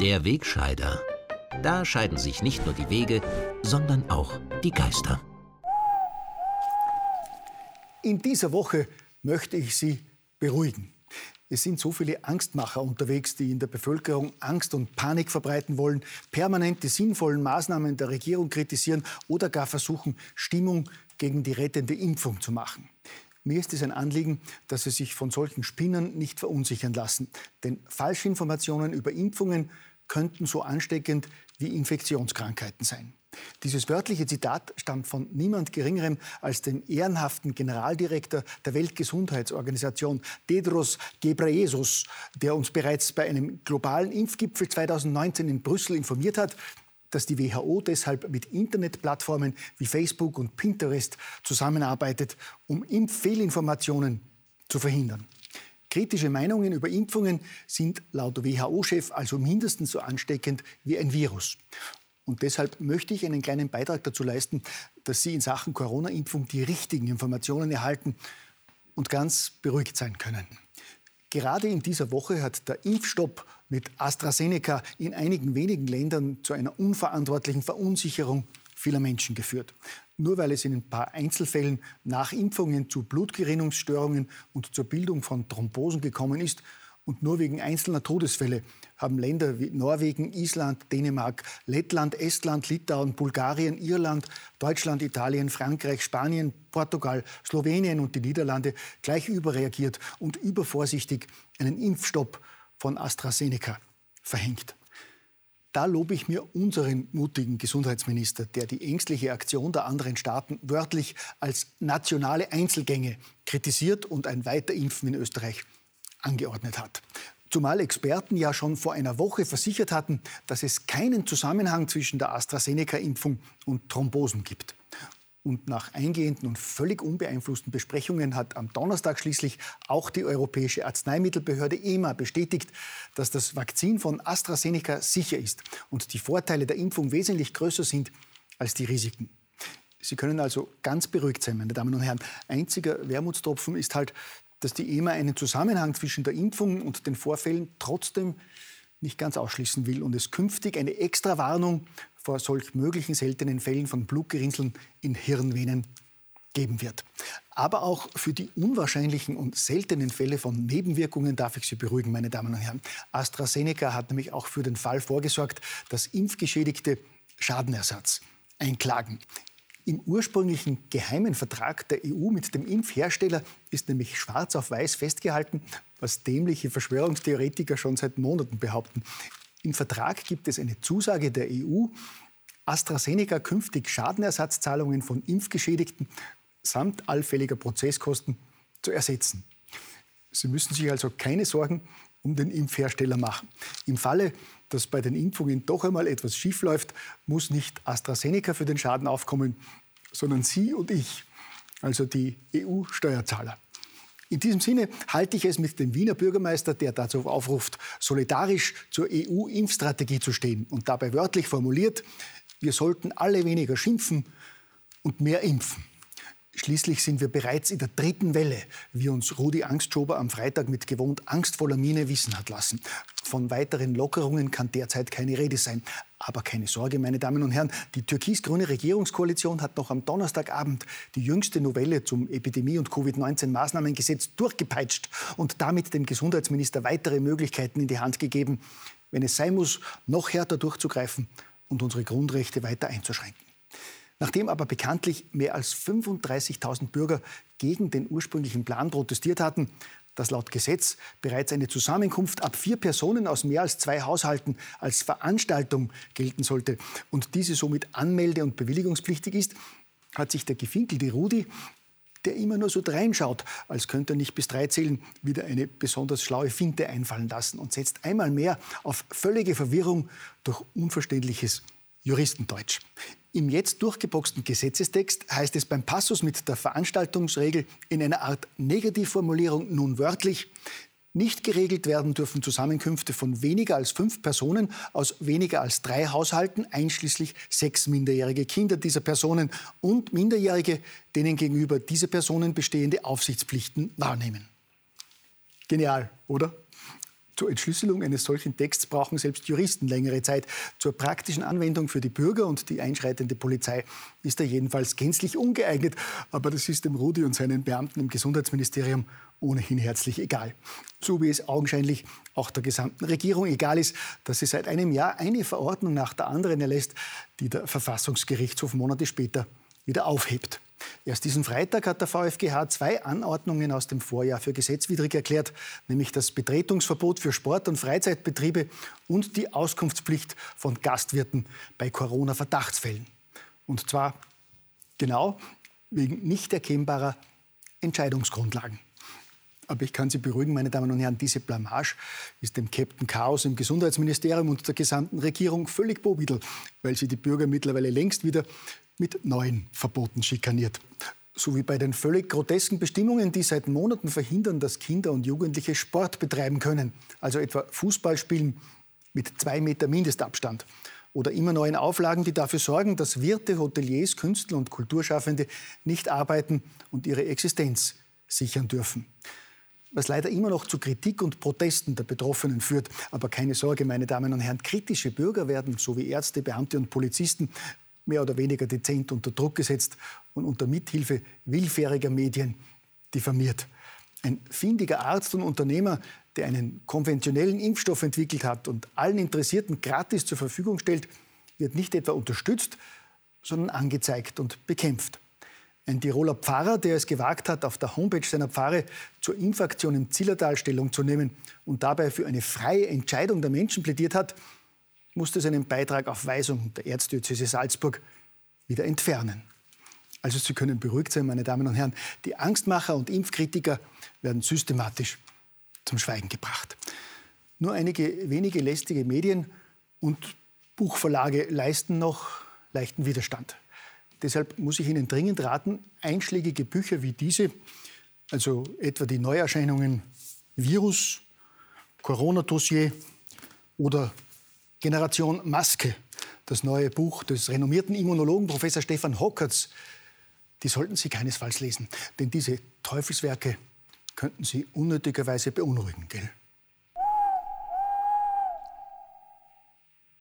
Der Wegscheider. Da scheiden sich nicht nur die Wege, sondern auch die Geister. In dieser Woche möchte ich Sie beruhigen. Es sind so viele Angstmacher unterwegs, die in der Bevölkerung Angst und Panik verbreiten wollen, permanent die sinnvollen Maßnahmen der Regierung kritisieren oder gar versuchen, Stimmung gegen die rettende Impfung zu machen. Mir ist es ein Anliegen, dass Sie sich von solchen Spinnern nicht verunsichern lassen. Denn Falschinformationen über Impfungen könnten so ansteckend wie Infektionskrankheiten sein. Dieses wörtliche Zitat stammt von niemand Geringerem als dem ehrenhaften Generaldirektor der Weltgesundheitsorganisation, Tedros Ghebreyesus, der uns bereits bei einem globalen Impfgipfel 2019 in Brüssel informiert hat, dass die WHO deshalb mit Internetplattformen wie Facebook und Pinterest zusammenarbeitet, um Impffehlinformationen zu verhindern. Kritische Meinungen über Impfungen sind laut WHO-Chef also mindestens so ansteckend wie ein Virus. Und deshalb möchte ich einen kleinen Beitrag dazu leisten, dass Sie in Sachen Corona-Impfung die richtigen Informationen erhalten und ganz beruhigt sein können. Gerade in dieser Woche hat der Impfstopp mit AstraZeneca in einigen wenigen Ländern zu einer unverantwortlichen Verunsicherung vieler Menschen geführt. Nur weil es in ein paar Einzelfällen nach Impfungen zu Blutgerinnungsstörungen und zur Bildung von Thrombosen gekommen ist und nur wegen einzelner Todesfälle haben Länder wie Norwegen, Island, Dänemark, Lettland, Estland, Litauen, Bulgarien, Irland, Deutschland, Italien, Frankreich, Spanien, Portugal, Slowenien und die Niederlande gleich überreagiert und übervorsichtig einen Impfstopp von AstraZeneca verhängt. Da lobe ich mir unseren mutigen Gesundheitsminister, der die ängstliche Aktion der anderen Staaten wörtlich als nationale Einzelgänge kritisiert und ein Weiterimpfen in Österreich angeordnet hat. Zumal Experten ja schon vor einer Woche versichert hatten, dass es keinen Zusammenhang zwischen der AstraZeneca-Impfung und Thrombosen gibt. Und nach eingehenden und völlig unbeeinflussten Besprechungen hat am Donnerstag schließlich auch die Europäische Arzneimittelbehörde EMA bestätigt, dass das Vakzin von AstraZeneca sicher ist und die Vorteile der Impfung wesentlich größer sind als die Risiken. Sie können also ganz beruhigt sein, meine Damen und Herren. Einziger Wermutstropfen ist halt, dass die EMA einen Zusammenhang zwischen der Impfung und den Vorfällen trotzdem nicht ganz ausschließen will und es künftig eine Extrawarnung vor solch möglichen seltenen Fällen von Blutgerinnseln in Hirnvenen geben wird. Aber auch für die unwahrscheinlichen und seltenen Fälle von Nebenwirkungen darf ich Sie beruhigen, meine Damen und Herren. AstraZeneca hat nämlich auch für den Fall vorgesorgt, dass Impfgeschädigte Schadenersatz einklagen. Im ursprünglichen geheimen Vertrag der EU mit dem Impfhersteller ist nämlich schwarz auf weiß festgehalten, was dämliche Verschwörungstheoretiker schon seit Monaten behaupten. Im Vertrag gibt es eine Zusage der EU, AstraZeneca künftig Schadenersatzzahlungen von Impfgeschädigten samt allfälliger Prozesskosten zu ersetzen. Sie müssen sich also keine Sorgen um den Impfhersteller machen. Im Falle, dass bei den Impfungen doch einmal etwas schiefläuft, muss nicht AstraZeneca für den Schaden aufkommen, sondern Sie und ich, also die EU-Steuerzahler. In diesem Sinne halte ich es mit dem Wiener Bürgermeister, der dazu aufruft, solidarisch zur EU-Impfstrategie zu stehen und dabei wörtlich formuliert, wir sollten alle weniger schimpfen und mehr impfen. Schließlich sind wir bereits in der dritten Welle, wie uns Rudi Angstschober am Freitag mit gewohnt angstvoller Miene wissen hat lassen. Von weiteren Lockerungen kann derzeit keine Rede sein. Aber keine Sorge, meine Damen und Herren, die türkis-grüne Regierungskoalition hat noch am Donnerstagabend die jüngste Novelle zum Epidemie- und Covid-19-Maßnahmengesetz durchgepeitscht und damit dem Gesundheitsminister weitere Möglichkeiten in die Hand gegeben, wenn es sein muss, noch härter durchzugreifen und unsere Grundrechte weiter einzuschränken. Nachdem aber bekanntlich mehr als 35.000 Bürger gegen den ursprünglichen Plan protestiert hatten, dass laut Gesetz bereits eine Zusammenkunft ab vier Personen aus mehr als zwei Haushalten als Veranstaltung gelten sollte und diese somit anmelde- und bewilligungspflichtig ist, hat sich der gefinkelte Rudi, der immer nur so reinschaut, als könnte er nicht bis drei zählen, wieder eine besonders schlaue Finte einfallen lassen und setzt einmal mehr auf völlige Verwirrung durch unverständliches Juristendeutsch. Im jetzt durchgeboxten Gesetzestext heißt es beim Passus mit der Veranstaltungsregel in einer Art Negativformulierung nun wörtlich, Nicht geregelt werden dürfen Zusammenkünfte von weniger als fünf Personen aus weniger als drei Haushalten, einschließlich sechs minderjährige Kinder dieser Personen und Minderjährige, denen gegenüber diese Personen bestehende Aufsichtspflichten wahrnehmen. Genial, oder? Zur Entschlüsselung eines solchen Texts brauchen selbst Juristen längere Zeit. Zur praktischen Anwendung für die Bürger und die einschreitende Polizei ist er jedenfalls gänzlich ungeeignet. Aber das ist dem Rudi und seinen Beamten im Gesundheitsministerium ohnehin herzlich egal. So wie es augenscheinlich auch der gesamten Regierung egal ist, dass sie seit einem Jahr eine Verordnung nach der anderen erlässt, die der Verfassungsgerichtshof Monate später wieder aufhebt. Erst diesen Freitag hat der VfGH zwei Anordnungen aus dem Vorjahr für gesetzwidrig erklärt, nämlich das Betretungsverbot für Sport- und Freizeitbetriebe und die Auskunftspflicht von Gastwirten bei Corona-Verdachtsfällen. Und zwar genau wegen nicht erkennbarer Entscheidungsgrundlagen. Aber ich kann Sie beruhigen, meine Damen und Herren, diese Blamage ist dem Captain Chaos im Gesundheitsministerium und der gesamten Regierung völlig bobidel, weil sie die Bürger mittlerweile längst wieder mit neuen Verboten schikaniert. So wie bei den völlig grotesken Bestimmungen, die seit Monaten verhindern, dass Kinder und Jugendliche Sport betreiben können. Also etwa Fußball spielen mit zwei Meter Mindestabstand. Oder immer neuen Auflagen, die dafür sorgen, dass Wirte, Hoteliers, Künstler und Kulturschaffende nicht arbeiten und ihre Existenz sichern dürfen was leider immer noch zu Kritik und Protesten der Betroffenen führt. Aber keine Sorge, meine Damen und Herren, kritische Bürger werden, so wie Ärzte, Beamte und Polizisten, mehr oder weniger dezent unter Druck gesetzt und unter Mithilfe willfähriger Medien diffamiert. Ein findiger Arzt und Unternehmer, der einen konventionellen Impfstoff entwickelt hat und allen Interessierten gratis zur Verfügung stellt, wird nicht etwa unterstützt, sondern angezeigt und bekämpft. Ein Tiroler Pfarrer, der es gewagt hat, auf der Homepage seiner Pfarre zur Impfaktion im Zillertal Stellung zu nehmen und dabei für eine freie Entscheidung der Menschen plädiert hat, musste seinen Beitrag auf Weisung der Erzdiözese Salzburg wieder entfernen. Also Sie können beruhigt sein, meine Damen und Herren, die Angstmacher und Impfkritiker werden systematisch zum Schweigen gebracht. Nur einige wenige lästige Medien und Buchverlage leisten noch leichten Widerstand. Deshalb muss ich Ihnen dringend raten, einschlägige Bücher wie diese, also etwa die Neuerscheinungen Virus, Corona-Dossier oder Generation Maske, das neue Buch des renommierten Immunologen Professor Stefan Hockertz, die sollten Sie keinesfalls lesen. Denn diese Teufelswerke könnten Sie unnötigerweise beunruhigen, gell?